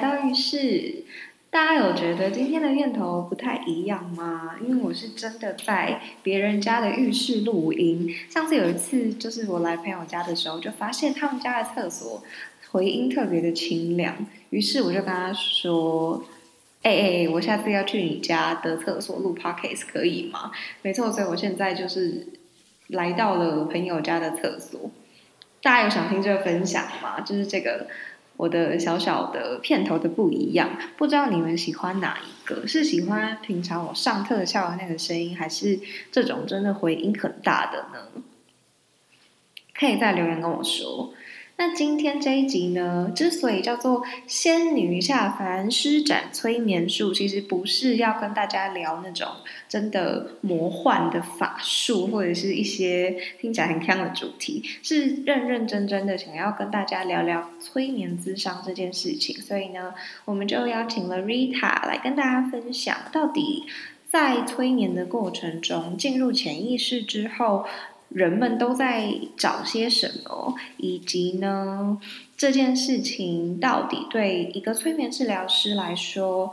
到浴室。大家有觉得今天的念头不太一样吗？因为我是真的在别人家的浴室录音。上次有一次，就是我来朋友家的时候，就发现他们家的厕所回音特别的清凉，于是我就跟他说：“哎、欸、哎，我下次要去你家的厕所录 podcast 可以吗？”没错，所以我现在就是来到了朋友家的厕所。大家有想听这个分享吗？就是这个我的小小的片头的不一样，不知道你们喜欢哪一个？是喜欢平常我上特效的那个声音，还是这种真的回音很大的呢？可以在留言跟我说。那今天这一集呢，之所以叫做“仙女下凡施展催眠术”，其实不是要跟大家聊那种真的魔幻的法术，或者是一些听起来很锵的主题，是认认真真的想要跟大家聊聊催眠咨商这件事情。所以呢，我们就邀请了 Rita 来跟大家分享，到底在催眠的过程中，进入潜意识之后。人们都在找些什么，以及呢，这件事情到底对一个催眠治疗师来说，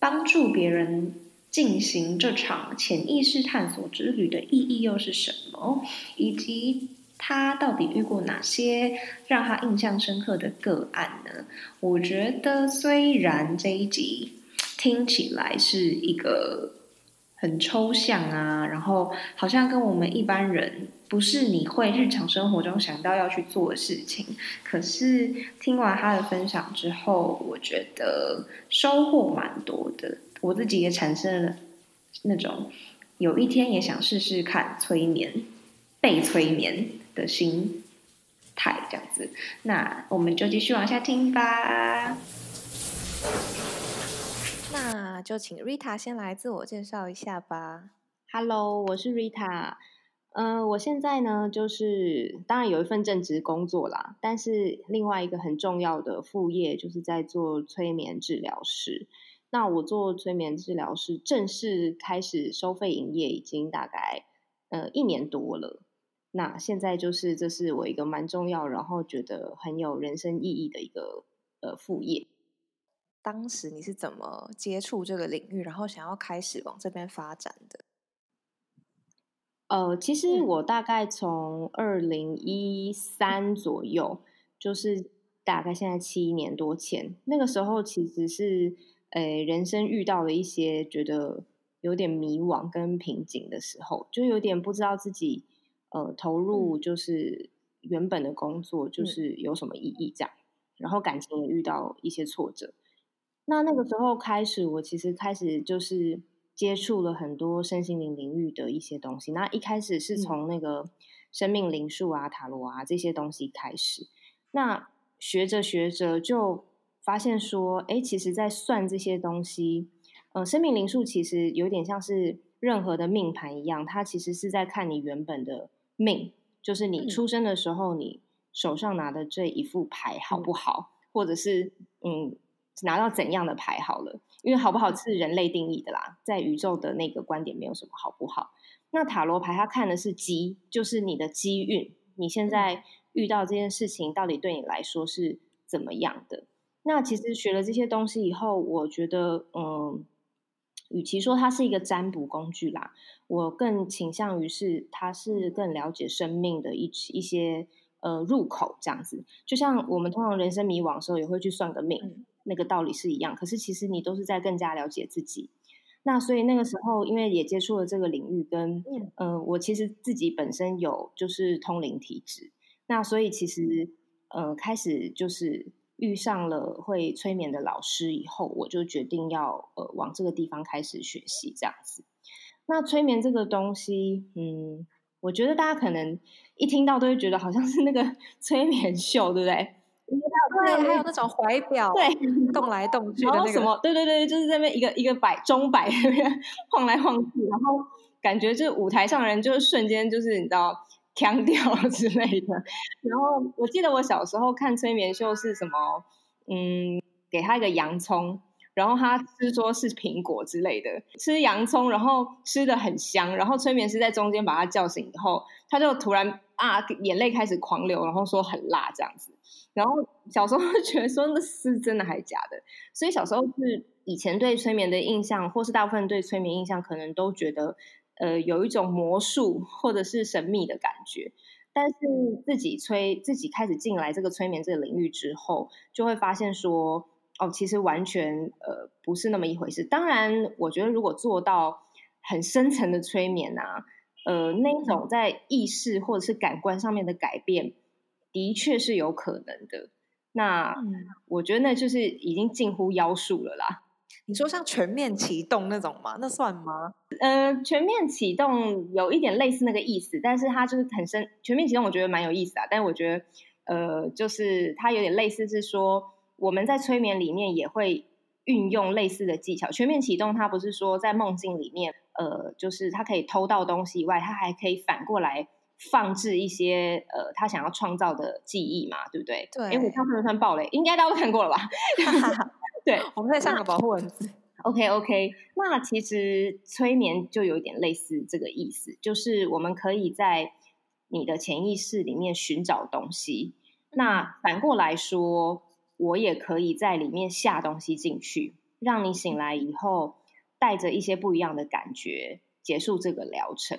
帮助别人进行这场潜意识探索之旅的意义又是什么？以及他到底遇过哪些让他印象深刻的个案呢？我觉得，虽然这一集听起来是一个。很抽象啊，然后好像跟我们一般人不是你会日常生活中想到要去做的事情。可是听完他的分享之后，我觉得收获蛮多的。我自己也产生了那种有一天也想试试看催眠、被催眠的心态，这样子。那我们就继续往下听吧。就请 Rita 先来自我介绍一下吧。Hello，我是 Rita。嗯、呃，我现在呢，就是当然有一份正职工作啦，但是另外一个很重要的副业就是在做催眠治疗师。那我做催眠治疗师，正式开始收费营业已经大概呃一年多了。那现在就是这是我一个蛮重要，然后觉得很有人生意义的一个呃副业。当时你是怎么接触这个领域，然后想要开始往这边发展的？呃，其实我大概从二零一三左右，就是大概现在七年多前，那个时候其实是呃人生遇到了一些觉得有点迷惘跟瓶颈的时候，就有点不知道自己呃投入就是原本的工作就是有什么意义这样，然后感情也遇到一些挫折。那那个时候开始，我其实开始就是接触了很多身心灵领域的一些东西。那一开始是从那个生命灵数啊、塔罗啊这些东西开始。那学着学着就发现说，哎，其实，在算这些东西，呃，生命灵数其实有点像是任何的命盘一样，它其实是在看你原本的命，就是你出生的时候，你手上拿的这一副牌好不好，或者是嗯。拿到怎样的牌好了，因为好不好是人类定义的啦，在宇宙的那个观点没有什么好不好。那塔罗牌它看的是机，就是你的机运，你现在遇到这件事情到底对你来说是怎么样的？那其实学了这些东西以后，我觉得，嗯，与其说它是一个占卜工具啦，我更倾向于是它是更了解生命的一一些呃入口这样子。就像我们通常人生迷惘的时候，也会去算个命。那个道理是一样，可是其实你都是在更加了解自己。那所以那个时候，因为也接触了这个领域，跟嗯、呃，我其实自己本身有就是通灵体质，那所以其实呃，开始就是遇上了会催眠的老师以后，我就决定要呃往这个地方开始学习这样子。那催眠这个东西，嗯，我觉得大家可能一听到都会觉得好像是那个 催眠秀，对不对？对，还有那种怀表，对，动来动去的那个什么，对对对，就是在那边一个一个摆钟摆那边晃来晃去，然后感觉就是舞台上人就是瞬间就是你知道腔调 之类的。然后我记得我小时候看催眠秀是什么，嗯，给他一个洋葱，然后他吃说是苹果之类的，吃洋葱，然后吃的很香，然后催眠师在中间把他叫醒以后，他就突然啊，眼泪开始狂流，然后说很辣这样子。然后小时候 觉得说那是真的还是假的，所以小时候是以前对催眠的印象，或是大部分对催眠印象，可能都觉得呃有一种魔术或者是神秘的感觉。但是自己催自己开始进来这个催眠这个领域之后，就会发现说哦，其实完全呃不是那么一回事。当然，我觉得如果做到很深层的催眠啊，呃，那一种在意识或者是感官上面的改变。的确是有可能的，那、嗯、我觉得那就是已经近乎妖术了啦。你说像全面启动那种吗？那算吗？呃，全面启动有一点类似那个意思，但是它就是很深。全面启动我觉得蛮有意思啊，但是我觉得呃，就是它有点类似是说我们在催眠里面也会运用类似的技巧。全面启动它不是说在梦境里面，呃，就是它可以偷到东西以外，它还可以反过来。放置一些呃，他想要创造的记忆嘛，对不对？对。哎，我刚才算暴雷，应该大家都看过了吧？对，我们在上个保护文字。OK OK，那其实催眠就有点类似这个意思，就是我们可以在你的潜意识里面寻找东西。那反过来说，我也可以在里面下东西进去，让你醒来以后带着一些不一样的感觉结束这个疗程。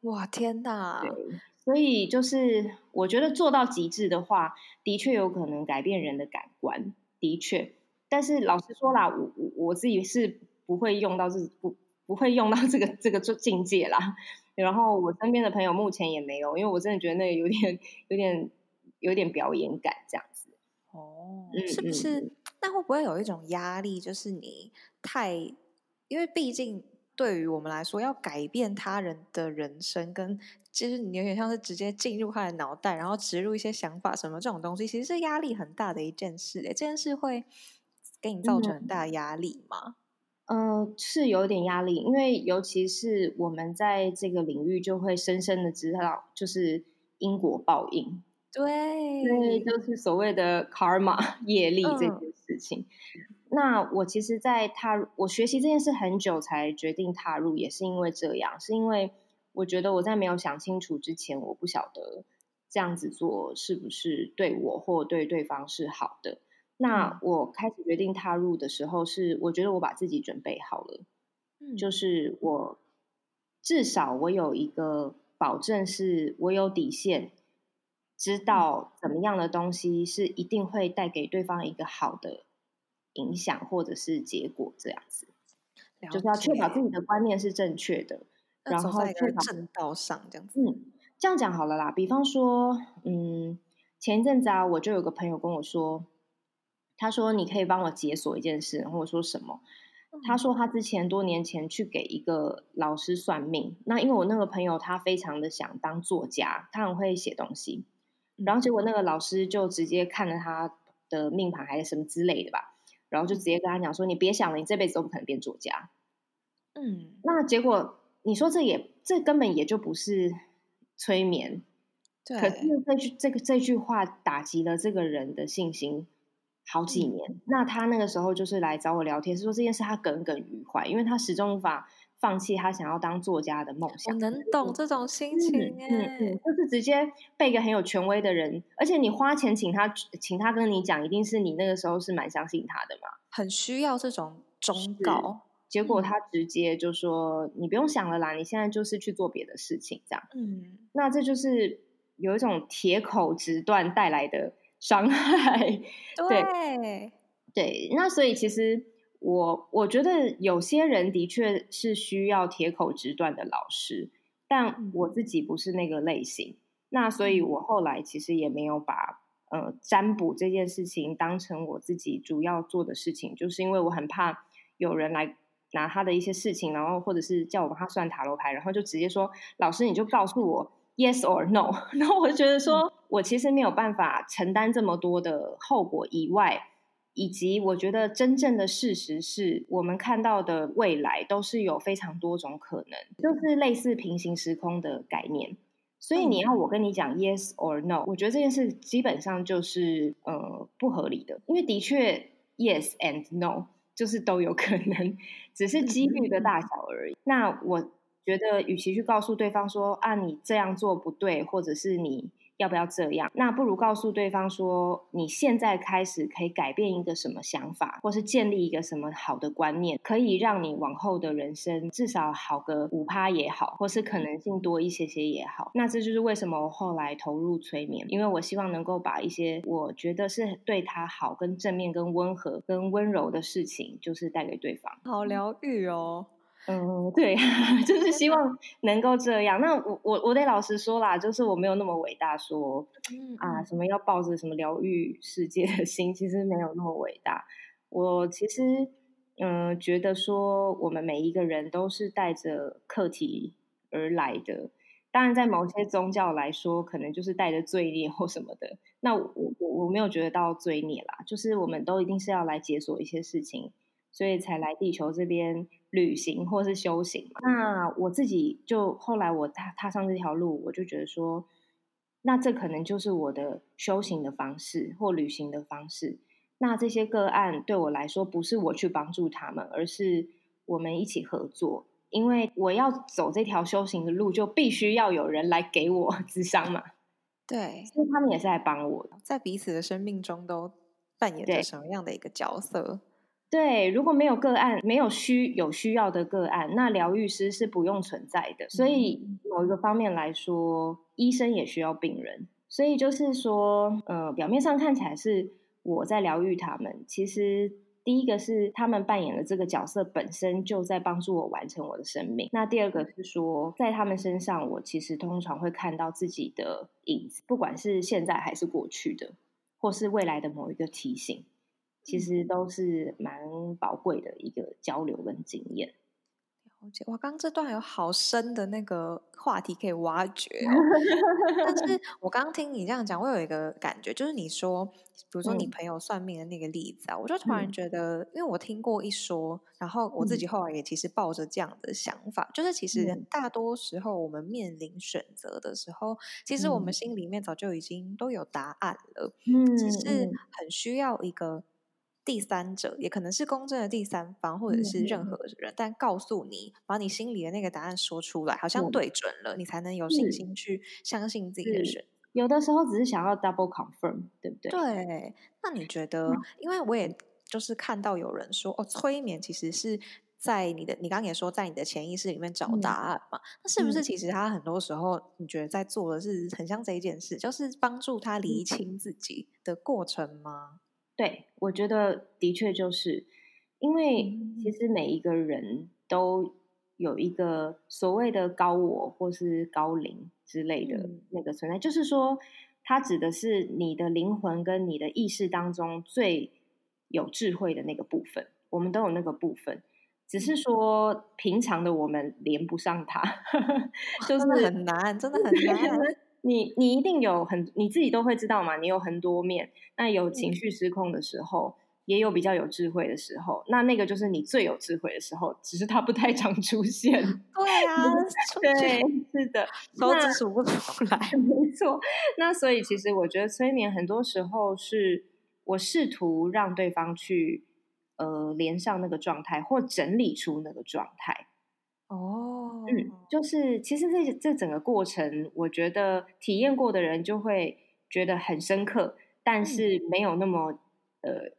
哇天哪！对，所以就是我觉得做到极致的话，的确有可能改变人的感官，的确。但是老实说啦，我我我自己是不会用到这不不会用到这个这个境界啦。然后我身边的朋友目前也没有，因为我真的觉得那个有点有点有点表演感这样子。哦，是不是？嗯、那会不会有一种压力，就是你太，因为毕竟。对于我们来说，要改变他人的人生，跟其实你有点像是直接进入他的脑袋，然后植入一些想法什么这种东西，其实是压力很大的一件事。哎，这件事会给你造成很大的压力吗？嗯，呃，是有点压力，因为尤其是我们在这个领域，就会深深的知道，就是因果报应。对，对，就是所谓的 karma 业力这件事情。嗯那我其实，在踏入我学习这件事很久才决定踏入，也是因为这样，是因为我觉得我在没有想清楚之前，我不晓得这样子做是不是对我或对对方是好的。那我开始决定踏入的时候，是我觉得我把自己准备好了，嗯，就是我至少我有一个保证，是我有底线，知道怎么样的东西是一定会带给对方一个好的。影响或者是结果这样子，就是要确保自己的观念是正确的，然后在正道上这样子。嗯，这样讲好了啦。比方说，嗯，前一阵子啊，我就有个朋友跟我说，他说你可以帮我解锁一件事，然后我说什么？他说他之前多年前去给一个老师算命，那因为我那个朋友他非常的想当作家，他很会写东西，然后结果那个老师就直接看了他的命盘还是什么之类的吧。然后就直接跟他讲说：“你别想了，你这辈子都不可能变作家。”嗯，那结果你说这也这根本也就不是催眠，对。可是这句这个这句话打击了这个人的信心好几年。嗯。那他那个时候就是来找我聊天，是说这件事他耿耿于怀，因为他始终无法。放弃他想要当作家的梦想，我能懂这种心情耶。嗯嗯嗯，就是直接被一个很有权威的人，而且你花钱请他，请他跟你讲，一定是你那个时候是蛮相信他的嘛，很需要这种忠告。结果他直接就说：“嗯，你不用想了啦，你现在就是去做别的事情。”这样，嗯，那这就是有一种铁口直断带来的伤害。对对，对，那所以其实。我我觉得有些人的确是需要铁口直断的老师，但我自己不是那个类型。那所以，我后来其实也没有把呃占卜这件事情当成我自己主要做的事情，就是因为我很怕有人来拿他的一些事情，然后或者是叫我帮他算塔罗牌，然后就直接说老师你就告诉我 yes or no，然后我就觉得说我其实没有办法承担这么多的后果以外。以及我觉得真正的事实是我们看到的未来都是有非常多种可能，就是类似平行时空的概念。所以你要我跟你讲 yes or no，我觉得这件事基本上就是呃不合理的，因为的确 yes and no 就是都有可能，只是几率的大小而已。那我觉得与其去告诉对方说啊，你这样做不对，或者是你。要不要这样？那不如告诉对方说，你现在开始可以改变一个什么想法，或是建立一个什么好的观念，可以让你往后的人生至少好个五趴也好，或是可能性多一些些也好。那这就是为什么我后来投入催眠，因为我希望能够把一些我觉得是对他好、跟正面、跟温和、跟温柔的事情，就是带给对方。好疗愈哦。嗯，对，就是希望能够这样。那我我我得老实说啦，就是我没有那么伟大说，说啊什么要抱着什么疗愈世界的心，其实没有那么伟大。我其实嗯觉得说，我们每一个人都是带着课题而来的。当然，在某些宗教来说，可能就是带着罪孽或什么的。那我我我没有觉得到罪孽啦，就是我们都一定是要来解锁一些事情。所以才来地球这边旅行或是修行。那我自己就后来我踏踏上这条路，我就觉得说，那这可能就是我的修行的方式或旅行的方式。那这些个案对我来说，不是我去帮助他们，而是我们一起合作。因为我要走这条修行的路，就必须要有人来给我 智商嘛。对，所以他们也是来帮我的，在彼此的生命中都扮演着什么样的一个角色？对，如果没有个案，没有需有需要的个案，那疗愈师是不用存在的。所以某一个方面来说，医生也需要病人。所以就是说，呃，表面上看起来是我在疗愈他们，其实第一个是他们扮演的这个角色本身就在帮助我完成我的生命。那第二个是说，在他们身上，我其实通常会看到自己的影子，不管是现在还是过去的，或是未来的某一个提醒。其实都是蛮宝贵的一个交流跟经验。了解，哇，刚刚这段有好深的那个话题可以挖掘哦。但是 我刚刚听你这样讲，我有一个感觉，就是你说，比如说你朋友算命的那个例子啊，嗯、我就突然觉得，因为我听过一说，然后我自己后来也其实抱着这样的想法，嗯、就是其实大多时候我们面临选择的时候，其实我们心里面早就已经都有答案了，嗯，只是很需要一个。第三者也可能是公正的第三方，或者是任何人，嗯、但告诉你，把你心里的那个答案说出来，好像对准了，嗯、你才能有信心去相信自己的选择。有的时候只是想要 double confirm，对不对？对。那你觉得？嗯、因为我也就是看到有人说，哦，催眠其实是在你的，你刚刚也说在你的潜意识里面找答案嘛？嗯、那是不是其实他很多时候，你觉得在做的是很像这一件事，就是帮助他厘清自己的过程吗？对，我觉得的确就是，因为其实每一个人都有一个所谓的高我或是高灵之类的那个存在，嗯、就是说，它指的是你的灵魂跟你的意识当中最有智慧的那个部分。我们都有那个部分，只是说平常的我们连不上它，就是很难，真的很难。你你一定有很你自己都会知道嘛，你有很多面，那有情绪失控的时候，嗯、也有比较有智慧的时候，那那个就是你最有智慧的时候，只是它不太常出现。对啊，对，是的，手指数不出来，没错。那所以其实我觉得催眠很多时候是我试图让对方去呃连上那个状态，或整理出那个状态。哦，嗯，就是其实这这整个过程，我觉得体验过的人就会觉得很深刻，但是没有那么呃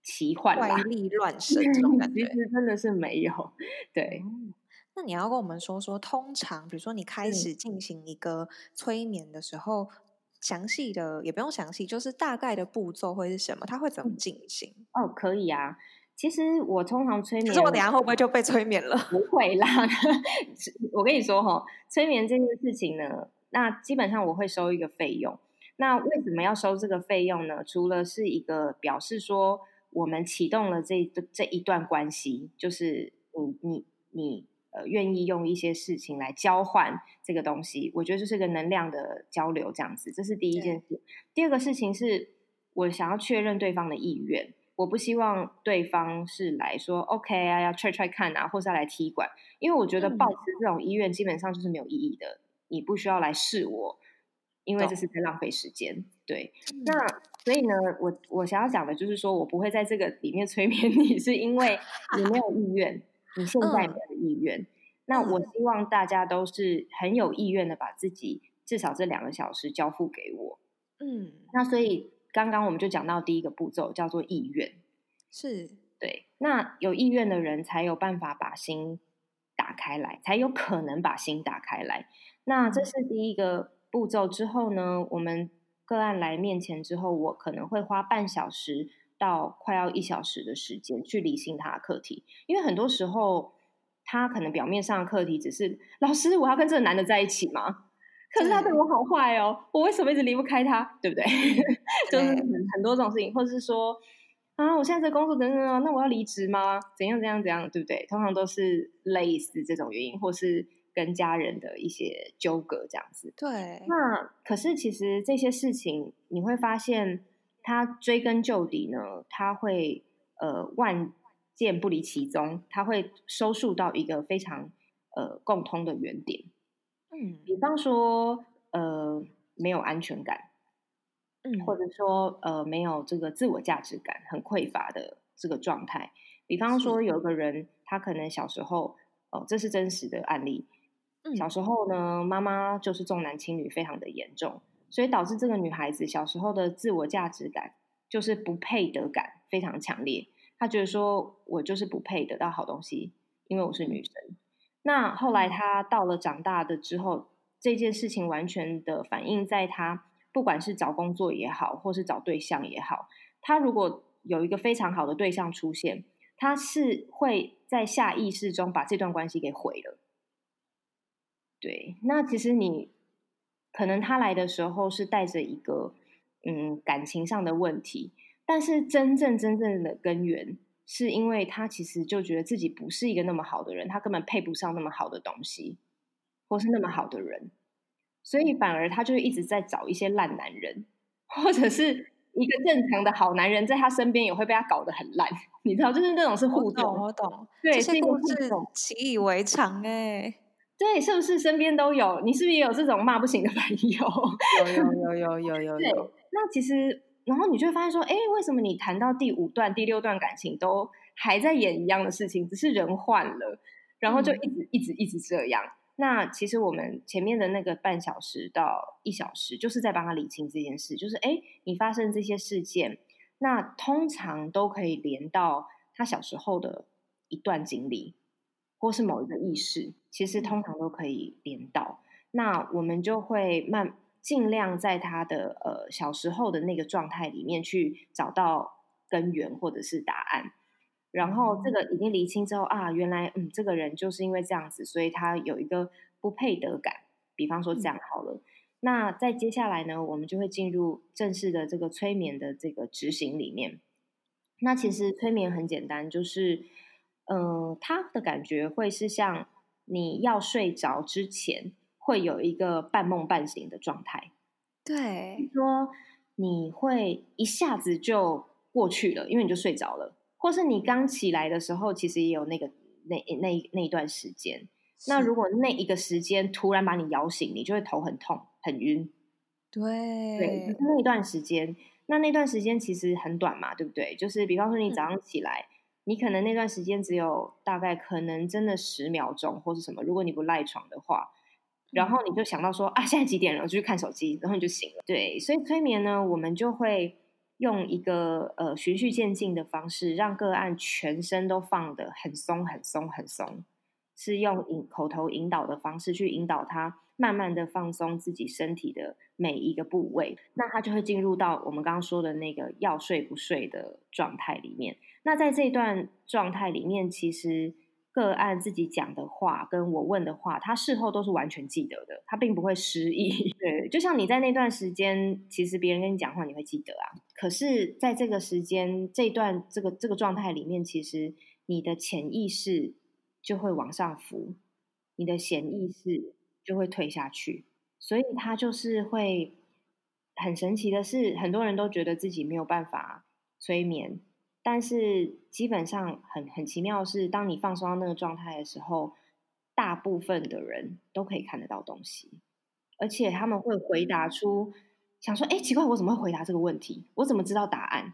奇幻吧，怪力乱 神这种感觉，其实真的是没有。对，嗯，那你要跟我们说说，通常比如说你开始进行一个催眠的时候，详细的也不用详细，就是大概的步骤会是什么？它会怎么进行？哦，可以啊。其实我通常催眠，可是我等下会不会就被催眠了？不会啦，我跟你说哈，催眠这件事情呢，那基本上我会收一个费用。那为什么要收这个费用呢？除了是一个表示说我们启动了这这一段关系，就是你你你呃愿意用一些事情来交换这个东西，我觉得这是个能量的交流，这样子，这是第一件事。第二个事情是我想要确认对方的意愿。我不希望对方是来说 OK 啊，要 try try 看啊，或是要来踢馆，因为我觉得抱持这种医院基本上就是没有意义的。你不需要来试我，因为这是在浪费时间。对，那所以呢，我我想要讲的就是说，我不会在这个里面催眠你，是因为你没有意愿，你现在没有意愿。那我希望大家都是很有意愿的把自己至少这两个小时交付给我。嗯，那所以刚刚我们就讲到第一个步骤叫做意愿，是对。那有意愿的人才有办法把心打开来，才有可能把心打开来。那这是第一个步骤之后呢，我们个案来面前之后，我可能会花半小时到快要一小时的时间去理清他的课题，因为很多时候。他可能表面上的课题只是老师，我要跟这个男的在一起吗？可是他对我好坏哦，我为什么一直离不开他？对不对？就是很很多这种事情，或者是说啊，我现在这工作等等啊，那我要离职吗？怎样怎样怎样，对不对？通常都是类似这种原因，或是跟家人的一些纠葛这样子。对。那可是其实这些事情，你会发现，他追根究底呢，他会呃万。件不离其宗，他会收束到一个非常呃共通的原点。嗯，比方说呃没有安全感，嗯，或者说呃没有这个自我价值感很匮乏的这个状态。比方说有一个人，他可能小时候哦、呃，这是真实的案例。嗯，小时候呢，妈妈就是重男轻女非常的严重，所以导致这个女孩子小时候的自我价值感就是不配得感非常强烈。她觉得说，我就是不配得到好东西，因为我是女生。那后来他到了长大的之后，这件事情完全的反映在他，不管是找工作也好，或是找对象也好，他如果有一个非常好的对象出现，他是会在下意识中把这段关系给毁了。对，那其实你可能他来的时候是带着一个嗯感情上的问题。但是真正真正的根源，是因为他其实就觉得自己不是一个那么好的人，他根本配不上那么好的东西，或是那么好的人，所以反而他就一直在找一些烂男人，或者是一个正常的好男人，在他身边也会被他搞得很烂，你知道，就是那种是互动，我懂，我懂，对，这些故事习以为常哎，对，是不是身边都有？你是不是也有这种骂不醒的 朋友？有有有有有有有，那其实。然后你就会发现说，哎，为什么你谈到第五段、第六段感情都还在演一样的事情，只是人换了，然后就一直、嗯、一直一直这样。那其实我们前面的那个半小时到一小时，就是在帮他理清这件事，就是哎，你发生这些事件，那通常都可以连到他小时候的一段经历，或是某一个意识，其实通常都可以连到。那我们就会慢。尽量在他的呃小时候的那个状态里面去找到根源或者是答案，然后这个已经厘清之后啊，原来嗯这个人就是因为这样子，所以他有一个不配得感。比方说这样好了，嗯、那在接下来呢，我们就会进入正式的这个催眠的这个执行里面。那其实催眠很简单，就是嗯、呃，他的感觉会是像你要睡着之前。会有一个半梦半醒的状态，对，说你会一下子就过去了，因为你就睡着了，或是你刚起来的时候，其实也有那个那那那一段时间。那如果那一个时间突然把你摇醒，你就会头很痛、很晕。对，对，就是那一段时间，那那段时间其实很短嘛，对不对？就是比方说你早上起来，嗯、你可能那段时间只有大概可能真的十秒钟，或是什么，如果你不赖床的话。然后你就想到说啊，现在几点了？我就去看手机，然后你就醒了。对，所以催眠呢，我们就会用一个呃循序渐进的方式，让个案全身都放得很松、很松、很松，是用引口头引导的方式去引导他，慢慢的放松自己身体的每一个部位，那他就会进入到我们刚刚说的那个要睡不睡的状态里面。那在这段状态里面，其实。个案自己讲的话跟我问的话，他事后都是完全记得的，他并不会失忆。对，就像你在那段时间，其实别人跟你讲话，你会记得啊。可是在这个时间、这段这个这个状态里面，其实你的潜意识就会往上浮，你的显意识就会退下去。所以他就是会很神奇的是，很多人都觉得自己没有办法催眠。但是基本上很很奇妙的是，当你放松到那个状态的时候，大部分的人都可以看得到东西，而且他们会回答出想说：“哎，奇怪，我怎么会回答这个问题？我怎么知道答案？”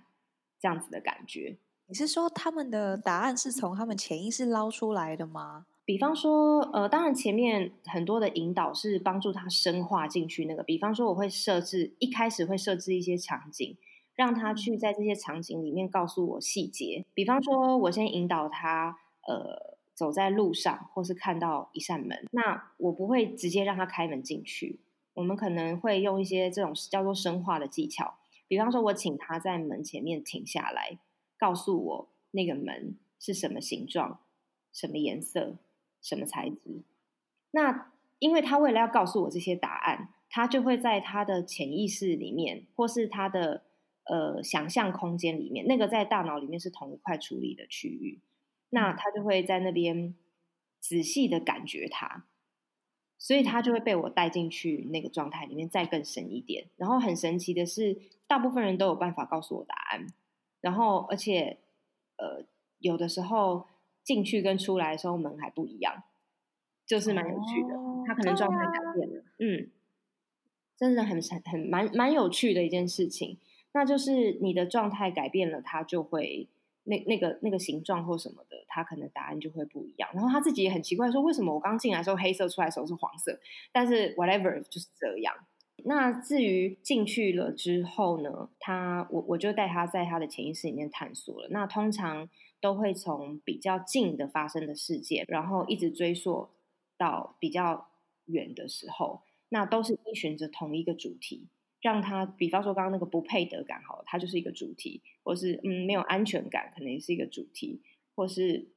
这样子的感觉。你是说他们的答案是从他们潜意识捞出来的吗？比方说，呃，当然前面很多的引导是帮助他深化进去那个。比方说，我会设置一开始会设置一些场景，让他去在这些场景里面告诉我细节。比方说，我先引导他，呃，走在路上或是看到一扇门，那我不会直接让他开门进去。我们可能会用一些这种叫做深化的技巧。比方说，我请他在门前面停下来，告诉我那个门是什么形状、什么颜色。什么材质？那因为他为了要告诉我这些答案，他就会在他的潜意识里面，或是他的呃想象空间里面，那个在大脑里面是同一块处理的区域，那他就会在那边仔细的感觉它，所以他就会被我带进去那个状态里面，再更深一点。然后很神奇的是，大部分人都有办法告诉我答案，然后而且呃有的时候。进去跟出来的时候门还不一样，就是蛮有趣的。哦、他可能状态改变了，啊、嗯，真的很很很蛮蛮有趣的一件事情。那就是你的状态改变了，他就会那那个那个形状或什么的，他可能答案就会不一样。然后他自己也很奇怪，说为什么我刚进来的时候黑色，出来的时候是黄色，但是 whatever 就是这样。那至于进去了之后呢，他我我就带他在他的潜意识里面探索了。那通常。都会从比较近的发生的事件，然后一直追溯到比较远的时候，那都是依循着同一个主题，让他，比方说刚刚那个不配得感，好，它就是一个主题，或是嗯没有安全感，可能也是一个主题，或是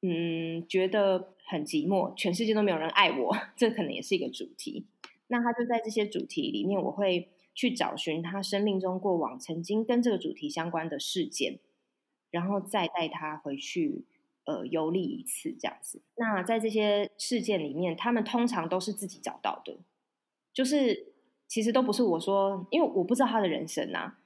嗯觉得很寂寞，全世界都没有人爱我，这可能也是一个主题。那他就在这些主题里面，我会去找寻他生命中过往曾经跟这个主题相关的事件。然后再带他回去，呃，游历一次这样子。那在这些事件里面，他们通常都是自己找到的，就是其实都不是我说，因为我不知道他的人生啊。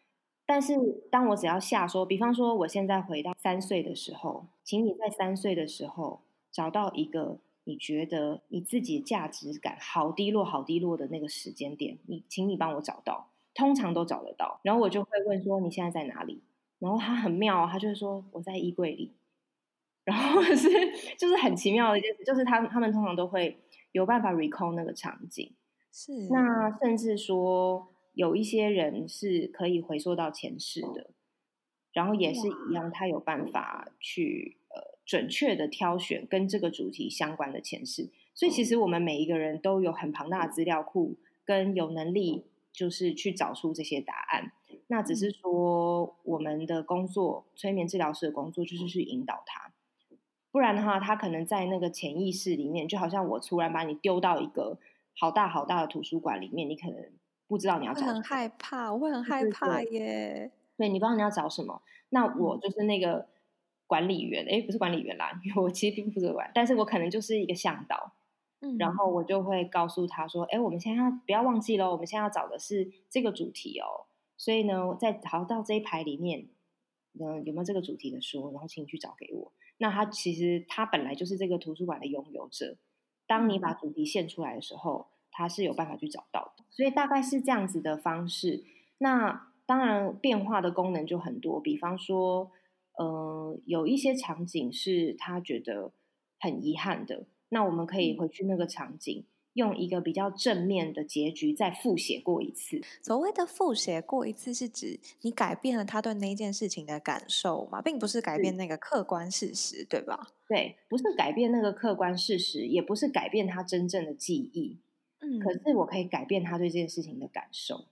但是当我只要下说，比方说我现在回到三岁的时候，请你在三岁的时候找到一个你觉得你自己价值感好低落、好低落的那个时间点，你请你帮我找到，通常都找得到。然后我就会问说，你现在在哪里？然后他很妙，他就会说我在衣柜里，然后 是就是很奇妙的一件事，就是他他们通常都会有办法 recall 那个场景，是。那甚至说有一些人是可以回溯到前世的，然后也是一样，他有办法去呃准确的挑选跟这个主题相关的前世，所以其实我们每一个人都有很庞大的资料库，跟有能力就是去找出这些答案。那只是说，我们的工作，催眠治疗师的工作就是去引导他，不然的话，他可能在那个潜意识里面，就好像我突然把你丢到一个好大好大的图书馆里面，你可能不知道你要找。很害怕，我会很害怕耶。对，对，你不知道你要找什么，那我就是那个管理员，哎、嗯，不是管理员啦，因为我其实并不负责管，但是我可能就是一个向导，嗯，然后我就会告诉他说，哎，我们现在要不要忘记喽，我们现在要找的是这个主题哦。所以呢，在好到这一排里面，嗯，有没有这个主题的书？然后请你去找给我。那他其实他本来就是这个图书馆的拥有者。当你把主题献出来的时候，他是有办法去找到的。所以大概是这样子的方式。那当然变化的功能就很多，比方说，呃，有一些场景是他觉得很遗憾的，那我们可以回去那个场景。用一个比较正面的结局再复写过一次。所谓的复写过一次，是指你改变了他对那件事情的感受嘛，并不是改变那个客观事实，对吧？对，不是改变那个客观事实，也不是改变他真正的记忆。嗯，可是我可以改变他对这件事情的感受。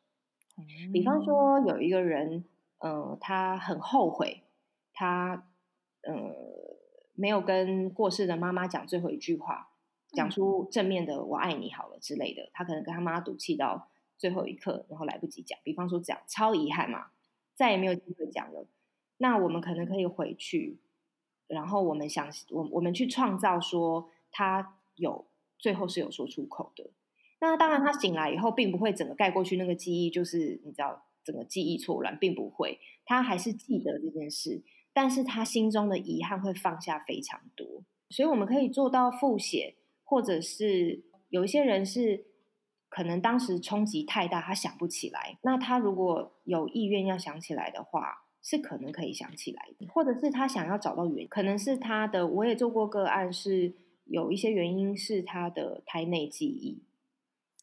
嗯，比方说，有一个人，呃，他很后悔，他呃没有跟过世的妈妈讲最后一句话。讲出正面的“我爱你”好了之类的，他可能跟他妈赌气到最后一刻，然后来不及讲。比方说讲超遗憾嘛，再也没有机会讲了。那我们可能可以回去，然后我们想，我我们去创造说他有最后是有说出口的。那当然，他醒来以后，并不会整个盖过去那个记忆，就是你知道整个记忆错乱，并不会，他还是记得这件事，但是他心中的遗憾会放下非常多。所以我们可以做到复写。或者是有一些人是可能当时冲击太大，他想不起来。那他如果有意愿要想起来的话，是可能可以想起来的。或者是他想要找到原因，可能是他的。我也做过个案，是有一些原因是他的胎内记忆。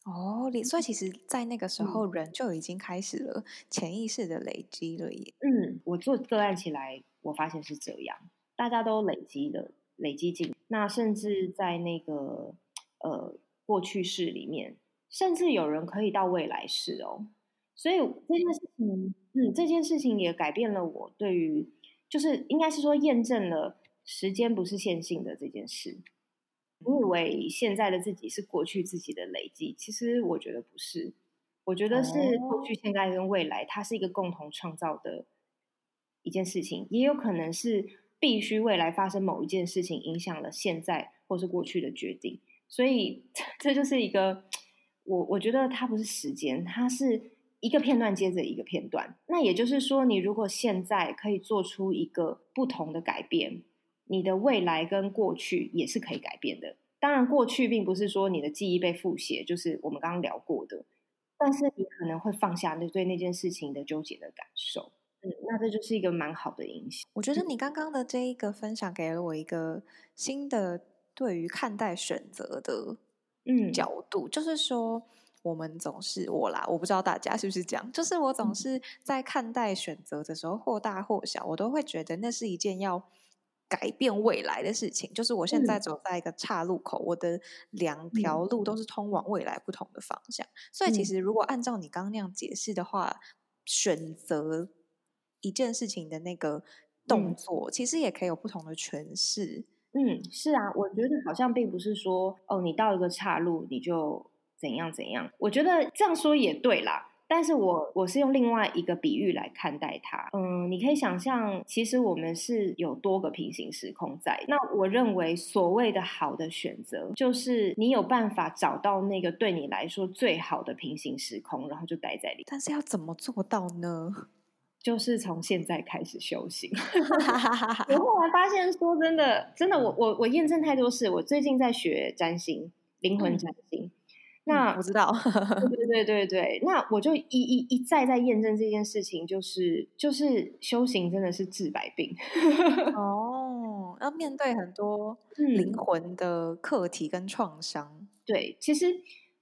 哦，所以其实，在那个时候，人就已经开始了潜意识的累积了耶。嗯，我做个案起来，我发现是这样，大家都累积了，累积进。那甚至在那个呃过去式里面，甚至有人可以到未来式哦。所以这件事情，嗯，这件事情也改变了我对于，就是应该是说验证了时间不是线性的这件事。我以为现在的自己是过去自己的累积，其实我觉得不是。我觉得是过去、现在跟未来，它是一个共同创造的一件事情，也有可能是必须未来发生某一件事情影响了现在或是过去的决定。所以 这就是一个我我觉得它不是时间，它是一个片段接着一个片段。那也就是说，你如果现在可以做出一个不同的改变。你的未来跟过去也是可以改变的。当然，过去并不是说你的记忆被复写，就是我们刚刚聊过的。但是你可能会放下那对那件事情的纠结的感受。嗯，那这就是一个蛮好的影响。我觉得你刚刚的这一个分享给了我一个新的对于看待选择的嗯角度，嗯，就是说我们总是我啦，我不知道大家是不是这样，就是我总是在看待选择的时候，或大或小，我都会觉得那是一件要。改变未来的事情，就是我现在走在一个岔路口，嗯、我的两条路都是通往未来不同的方向。嗯、所以，其实如果按照你刚刚那样解释的话，嗯、选择一件事情的那个动作，嗯、其实也可以有不同的诠释。嗯，是啊，我觉得好像并不是说哦，你到一个岔路你就怎样怎样。我觉得这样说也对啦。但是我我是用另外一个比喻来看待它，嗯，你可以想象，其实我们是有多个平行时空在。那我认为所谓的好的选择，就是你有办法找到那个对你来说最好的平行时空，然后就待在里。但是要怎么做到呢？就是从现在开始修行。我后来发现，说真的，真的，我我我验证太多事。我最近在学占星，灵魂占星。嗯那我知道，对对对对，那我就一一一再再验证这件事情，就是就是修行真的是治百病。哦，要面对很多灵魂的课题跟创伤。嗯、对，其实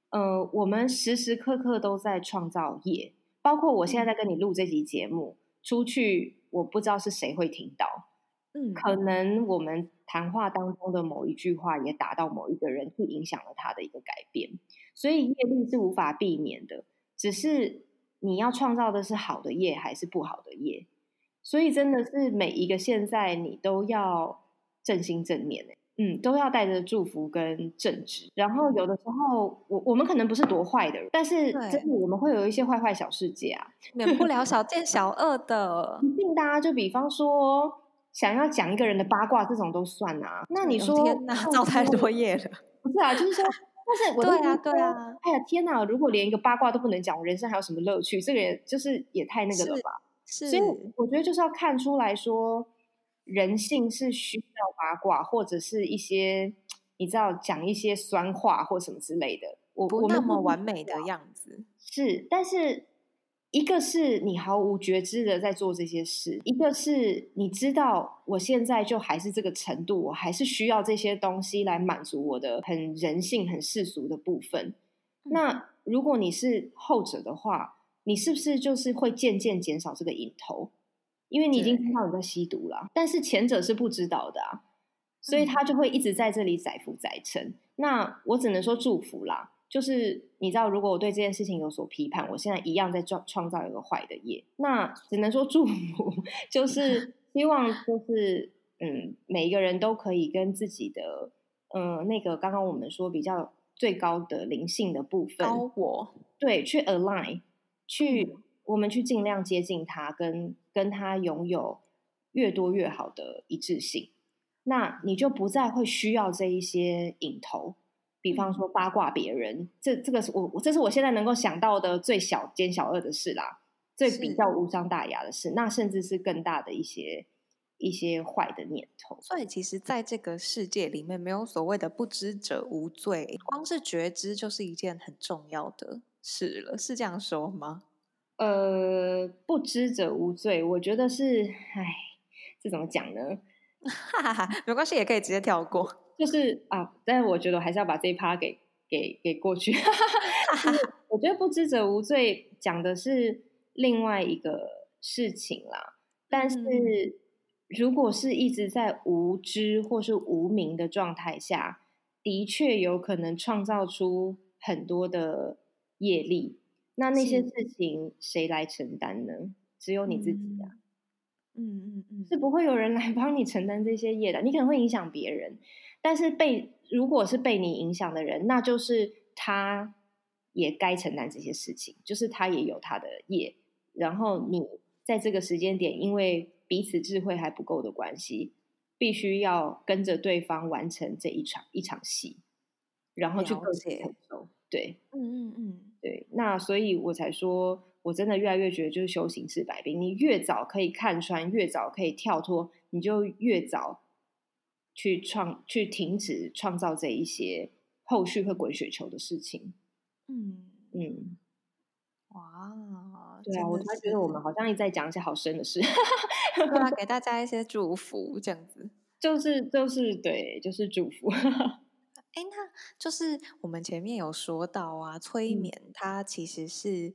呃，我们时时刻刻都在创造业，包括我现在在跟你录这集节目，出去我不知道是谁会听到，嗯，可能我们谈话当中的某一句话也打到某一个人，去影响了他的一个改变。所以业力是无法避免的，只是你要创造的是好的业还是不好的业。所以真的是每一个现在你都要正心正念，嗯，都要带着祝福跟正直。然后有的时候我我们可能不是多坏的人，但是真的我们会有一些坏坏小世界啊，免不了小奸小恶的。一定的啊，就比方说想要讲一个人的八卦这种都算啊。那你说天哪，造太多业了？不是啊，就是说。但是我，对啊，对啊，哎呀，天哪！如果连一个八卦都不能讲，我人生还有什么乐趣？这个也就是也太那个了吧？是，所以我觉得就是要看出来说，人性是需要八卦，或者是一些你知道讲一些酸话或什么之类的。我不那么完美的样子是，但是。一个是你毫无觉知的在做这些事，一个是你知道我现在就还是这个程度，我还是需要这些东西来满足我的很人性、很世俗的部分。那如果你是后者的话，你是不是就是会渐渐减少这个瘾头？因为你已经知道你在吸毒了，但是前者是不知道的啊，所以他就会一直在这里载浮载沉。那我只能说祝福啦。就是你知道，如果我对这件事情有所批判，我现在一样在创创造一个坏的业，那只能说祝福，就是 希望就是嗯，每一个人都可以跟自己的嗯那个刚刚我们说比较最高的灵性的部分，高我对去 align，去、嗯、我们去尽量接近他，跟跟他拥有越多越好的一致性，那你就不再会需要这一些瘾头。比方说八卦别人，这这个是我我这是我现在能够想到的最小奸小恶的事啦，最比较无伤大雅的事，那甚至是更大的一些一些坏的念头。所以其实，在这个世界里面，没有所谓的不知者无罪，光是觉知就是一件很重要的事了，是这样说吗？呃，不知者无罪，我觉得是，哎，这怎么讲呢？哈哈哈，没关系，也可以直接跳过。就是啊，但是我觉得我还是要把这一趴给给给过去。我觉得不知者无罪讲的是另外一个事情啦，但是如果是一直在无知或是无名的状态下，的确有可能创造出很多的业力。那那些事情谁来承担呢？只有你自己啊。嗯嗯嗯，是不会有人来帮你承担这些业的。你可能会影响别人，但是被如果是被你影响的人，那就是他也该承担这些事情，就是他也有他的业。然后你在这个时间点，因为彼此智慧还不够的关系，必须要跟着对方完成这一场一场戏，然后去各自承受。对，嗯嗯嗯，对。那所以我才说。我真的越来越觉得，就是修行治百病。你越早可以看穿，越早可以跳脱，你就越早去创、去停止创造这一些后续会滚雪球的事情。嗯嗯，哇，对啊，我突然觉得我们好像一直在讲一些好深的事，对啊，给大家一些祝福，这样子，就是就是对，就是祝福。哎，那就是我们前面有说到啊，催眠它其实是。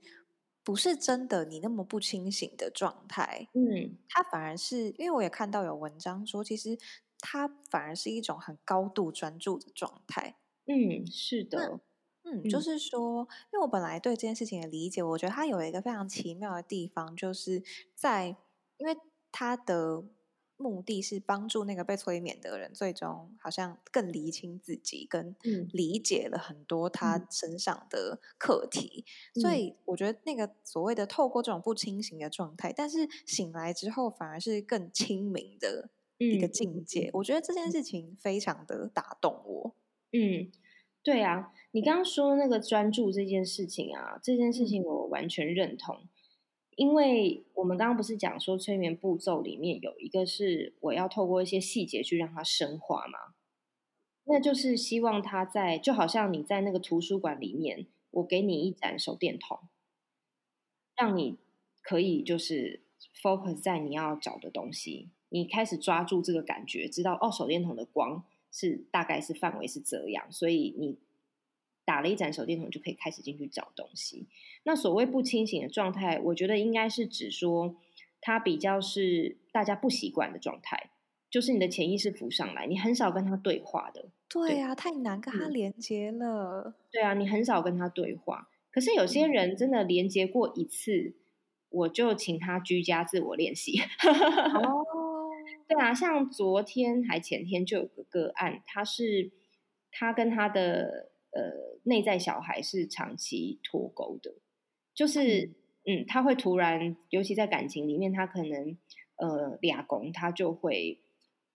不是真的，你那么不清醒的状态，嗯，它反而是，因为我也看到有文章说，其实它反而是一种很高度专注的状态，嗯，是的，嗯，就是说，因为我本来对这件事情的理解，我觉得它有一个非常奇妙的地方，就是在，因为它的。目的是帮助那个被催眠的人，最终好像更厘清自己，跟理解了很多他身上的课题。嗯、所以我觉得那个所谓的透过这种不清醒的状态，但是醒来之后反而是更清明的一个境界。嗯、我觉得这件事情非常的打动我。嗯，对啊，你刚刚说那个专注这件事情啊，这件事情我完全认同。因为我们刚刚不是讲说催眠步骤里面有一个是我要透过一些细节去让它深化吗？那就是希望他在就好像你在那个图书馆里面，我给你一盏手电筒，让你可以就是 focus 在你要找的东西，你开始抓住这个感觉，知道哦，手电筒的光是大概是范围是这样，所以你。打了一盏手电筒就可以开始进去找东西。那所谓不清醒的状态，我觉得应该是指说，它比较是大家不习惯的状态，就是你的潜意识浮上来，你很少跟他对话的。对啊，对，太难跟他连接了。嗯。对啊，你很少跟他对话。可是有些人真的连接过一次，嗯、我就请他居家自我练习。哦，对啊，像昨天还前天就有个个案，他是他跟他的。呃，内在小孩是长期脱钩的，就是嗯，嗯，他会突然，尤其在感情里面，他可能呃俩公，他就会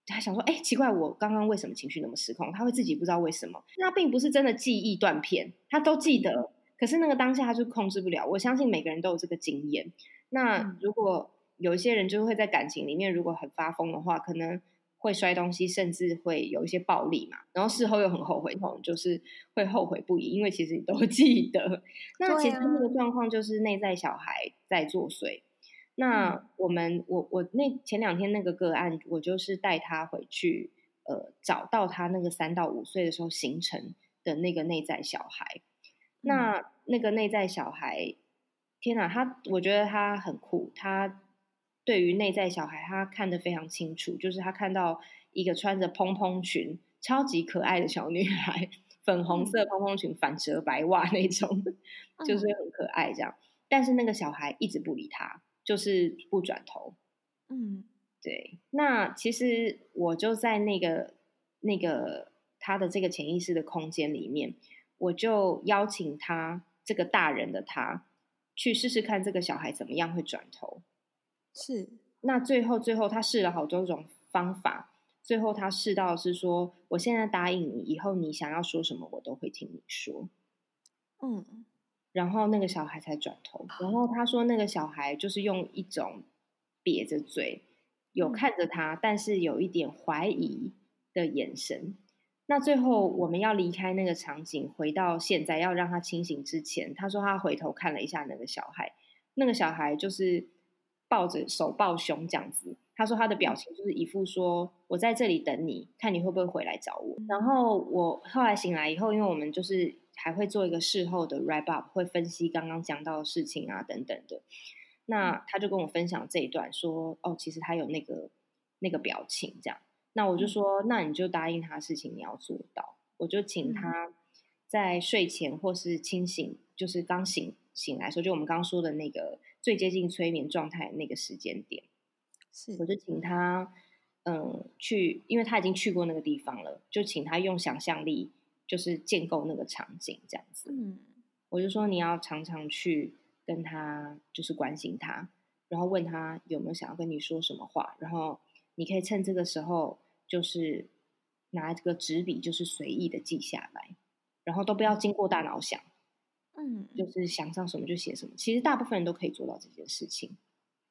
他想说，哎，奇怪，我刚刚为什么情绪那么失控？他会自己不知道为什么，那并不是真的记忆断片，他都记得，可是那个当下他就控制不了。我相信每个人都有这个经验。那如果有一些人就会在感情里面，如果很发疯的话，可能。会摔东西，甚至会有一些暴力嘛，然后事后又很后悔，就是会后悔不已，因为其实你都记得。那其实那个状况就是内在小孩在作祟。那我们，我我那前两天那个个案，我就是带他回去，呃，找到他那个三到五岁的时候形成的那个内在小孩。那那个内在小孩，天哪，他我觉得他很酷，他。对于内在小孩，他看得非常清楚，就是他看到一个穿着蓬蓬裙、超级可爱的小女孩，粉红色蓬蓬裙、反折白袜那种，就是很可爱这样。但是那个小孩一直不理他，就是不转头。嗯，对。那其实我就在那个那个他的这个潜意识的空间里面，我就邀请他这个大人的他去试试看这个小孩怎么样会转头。是，那最后最后他试了好多种方法，最后他试到是说，我现在答应你，以后你想要说什么，我都会听你说。嗯，然后那个小孩才转头，然后他说那个小孩就是用一种瘪着嘴，有看着他，但是有一点怀疑的眼神。那最后我们要离开那个场景，回到现在要让他清醒之前，他说他回头看了一下那个小孩，那个小孩就是。抱着手抱胸这样子，他说他的表情就是一副说我在这里等你，看你会不会回来找我。然后我后来醒来以后，因为我们就是还会做一个事后的 wrap up，会分析刚刚讲到的事情啊等等的。那他就跟我分享这一段，说哦，其实他有那个那个表情这样。那我就说，那你就答应他事情，你要做到。我就请他在睡前或是清醒，就是刚醒醒来的时候，就我们刚刚说的那个最接近催眠状态的那个时间点，是，我就请他嗯去，因为他已经去过那个地方了，就请他用想象力，就是建构那个场景这样子。嗯，我就说你要常常去跟他，就是关心他，然后问他有没有想要跟你说什么话，然后你可以趁这个时候，就是。拿这个纸笔，就是随意的记下来，然后都不要经过大脑想，嗯，就是想上什么就写什么。其实大部分人都可以做到这件事情，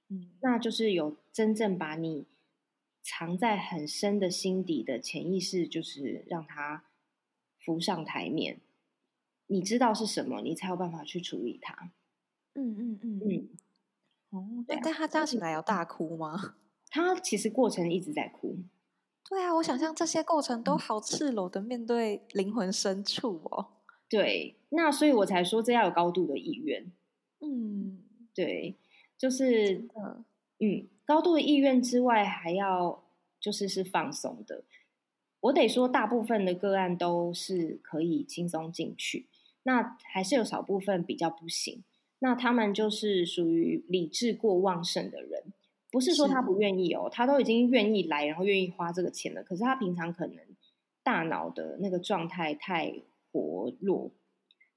嗯，那就是有真正把你藏在很深的心底的潜意识，就是让它浮上台面。你知道是什么，你才有办法去处理它。嗯嗯嗯嗯，哦，对，但他这样醒来要大哭吗？他其实过程一直在哭。对啊，我想象这些过程都好赤裸的面对灵魂深处哦。对，那所以我才说这要有高度的意愿。嗯，对，就是嗯嗯，高度的意愿之外，还要就是是放松的。我得说，大部分的个案都是可以轻松进去，那还是有少部分比较不行。那他们就是属于理智过旺盛的人。不是说他不愿意哦，他都已经愿意来，然后愿意花这个钱了。可是他平常可能大脑的那个状态太活络，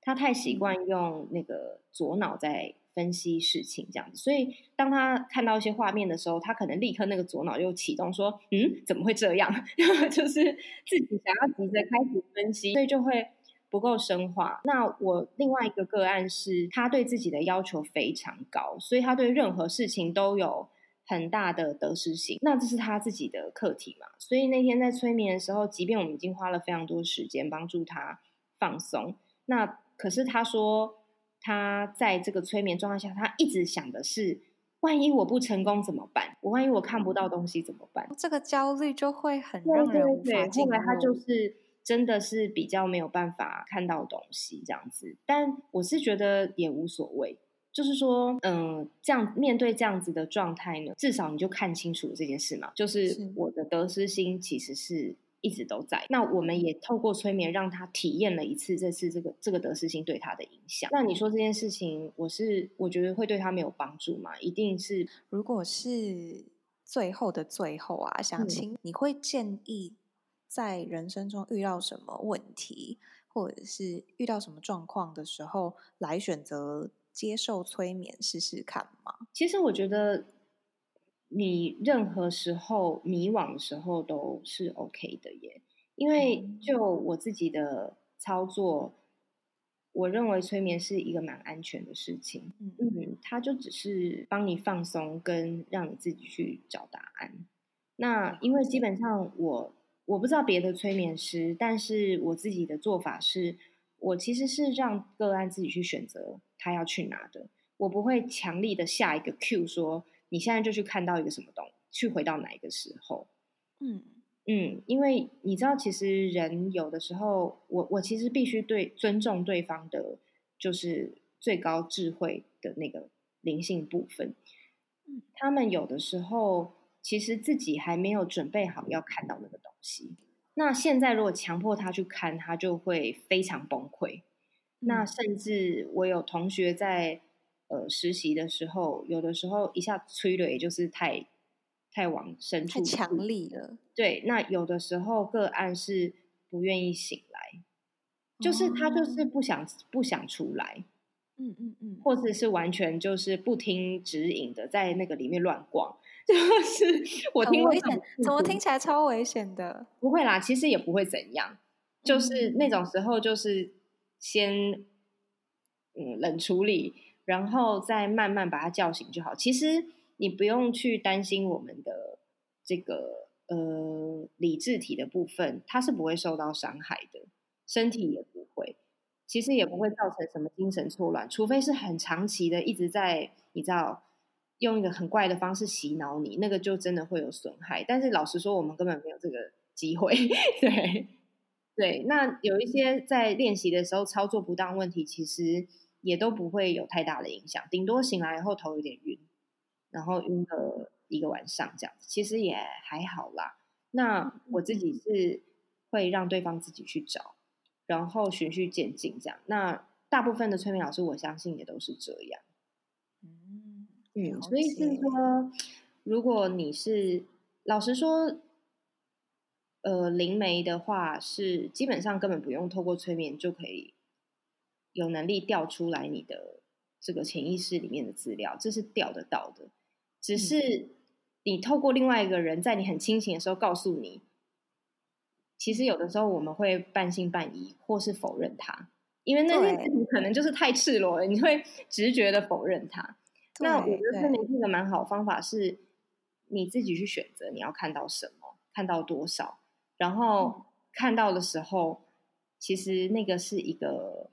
他太习惯用那个左脑在分析事情这样子。所以当他看到一些画面的时候，他可能立刻那个左脑就启动，说：“嗯，怎么会这样？” 就是自己想要急着开始分析，所以就会不够深化。那我另外一个个案是，他对自己的要求非常高，所以他对任何事情都有。很大的得失心，那这是他自己的课题嘛？所以那天在催眠的时候，即便我们已经花了非常多时间帮助他放松，那可是他说他在这个催眠状态下，他一直想的是：万一我不成功怎么办？我万一我看不到东西怎么办？这个焦虑就会很让人无法进入。后来他就是真的是比较没有办法看到东西这样子，但我是觉得也无所谓。就是说，嗯，这样面对这样子的状态呢，至少你就看清楚这件事嘛。就是我的得失心其实是一直都在。那我们也透过催眠让他体验了一次这次这个这个得失心对他的影响。那你说这件事情，我是我觉得会对他没有帮助吗？一定是。如果是最后的最后啊，想请你会建议在人生中遇到什么问题，或者是遇到什么状况的时候来选择。接受催眠试试看吗？其实我觉得，你任何时候迷惘的时候都是 OK 的耶。因为就我自己的操作，我认为催眠是一个蛮安全的事情。嗯嗯，它就只是帮你放松，跟让你自己去找答案。那因为基本上我我不知道别的催眠师，但是我自己的做法是，我其实是让个案自己去选择。他要去哪的，我不会强力的下一个 Q 说，你现在就去看到一个什么东西，去回到哪一个时候？嗯嗯，因为你知道，其实人有的时候，我我其实必须对尊重对方的，就是最高智慧的那个灵性部分。嗯，他们有的时候其实自己还没有准备好要看到那个东西，那现在如果强迫他去看，他就会非常崩溃。那甚至我有同学在呃实习的时候，有的时候一下催泪，也就是太太往深处，太强力了。对，那有的时候个案是不愿意醒来，就是他就是不想、哦、不想出来，嗯嗯嗯，或者是完全就是不听指引的在那个里面乱逛，就是我听危险，怎么听起来超危险的？不会啦，其实也不会怎样，就是那种时候就是。先嗯冷处理，然后再慢慢把他叫醒就好。其实你不用去担心我们的这个呃理智体的部分，它是不会受到伤害的，身体也不会，其实也不会造成什么精神错乱，除非是很长期的一直在你知道用一个很怪的方式洗脑你，那个就真的会有损害。但是老实说，我们根本没有这个机会。对对，那有一些在练习的时候操作不当问题，其实也都不会有太大的影响，顶多醒来以后头有点晕，然后晕个一个晚上这样子，其实也还好啦。那我自己是会让对方自己去找，然后循序渐进这样。那大部分的催眠老师，我相信也都是这样。嗯，所以是说，如果你是老实说，呃，灵媒的话，是基本上根本不用透过催眠就可以有能力调出来你的这个潜意识里面的资料，这是调得到的。只是你透过另外一个人，在你很清醒的时候告诉你，其实有的时候我们会半信半疑，或是否认他，因为那些事情可能就是太赤裸了，你会直觉的否认他。那我觉得催眠是一个蛮好的方法，是你自己去选择你要看到什么，看到多少，然后看到的时候，其实那个是一个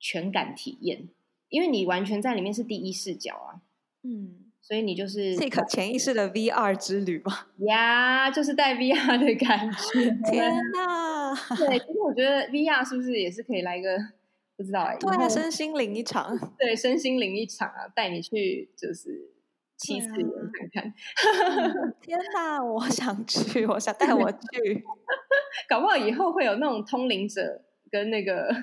全感体验，因为你完全在里面是第一视角啊，嗯，所以你就是这个潜意识的 VR 之旅吧？呀，就是带 VR 的感觉。天哪！对，其实我觉得 VR 是不是也是可以来一个？不知道哎，对啊，身心灵一场，对，身心灵一场啊，带你去就是七次元看看。天哪，我想去，我想带我去。搞不好以后会有那种通灵者跟那个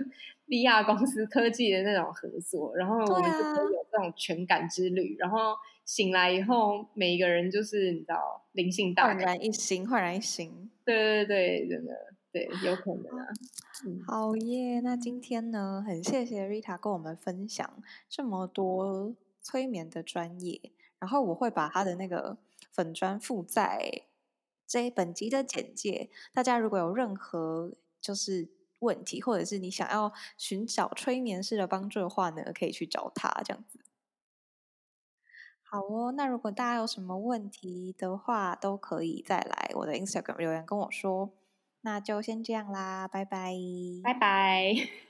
VR 公司科技的那种合作，然后我们就可以有这种全感之旅。然后醒来以后，每一个人就是你知道灵性大焕然一新，焕然一新。对对对，真的。对，有可能啊。好耶！那今天呢，很谢谢 Rita 跟我们分享这么多催眠的专业。然后我会把他的那个粉专附在这一本集的简介。大家如果有任何就是问题，或者是你想要寻找催眠式的帮助的话呢，可以去找他这样子。好哦，那如果大家有什么问题的话，都可以再来我的 Instagram 留言跟我说。那就先这样啦，拜拜，拜拜。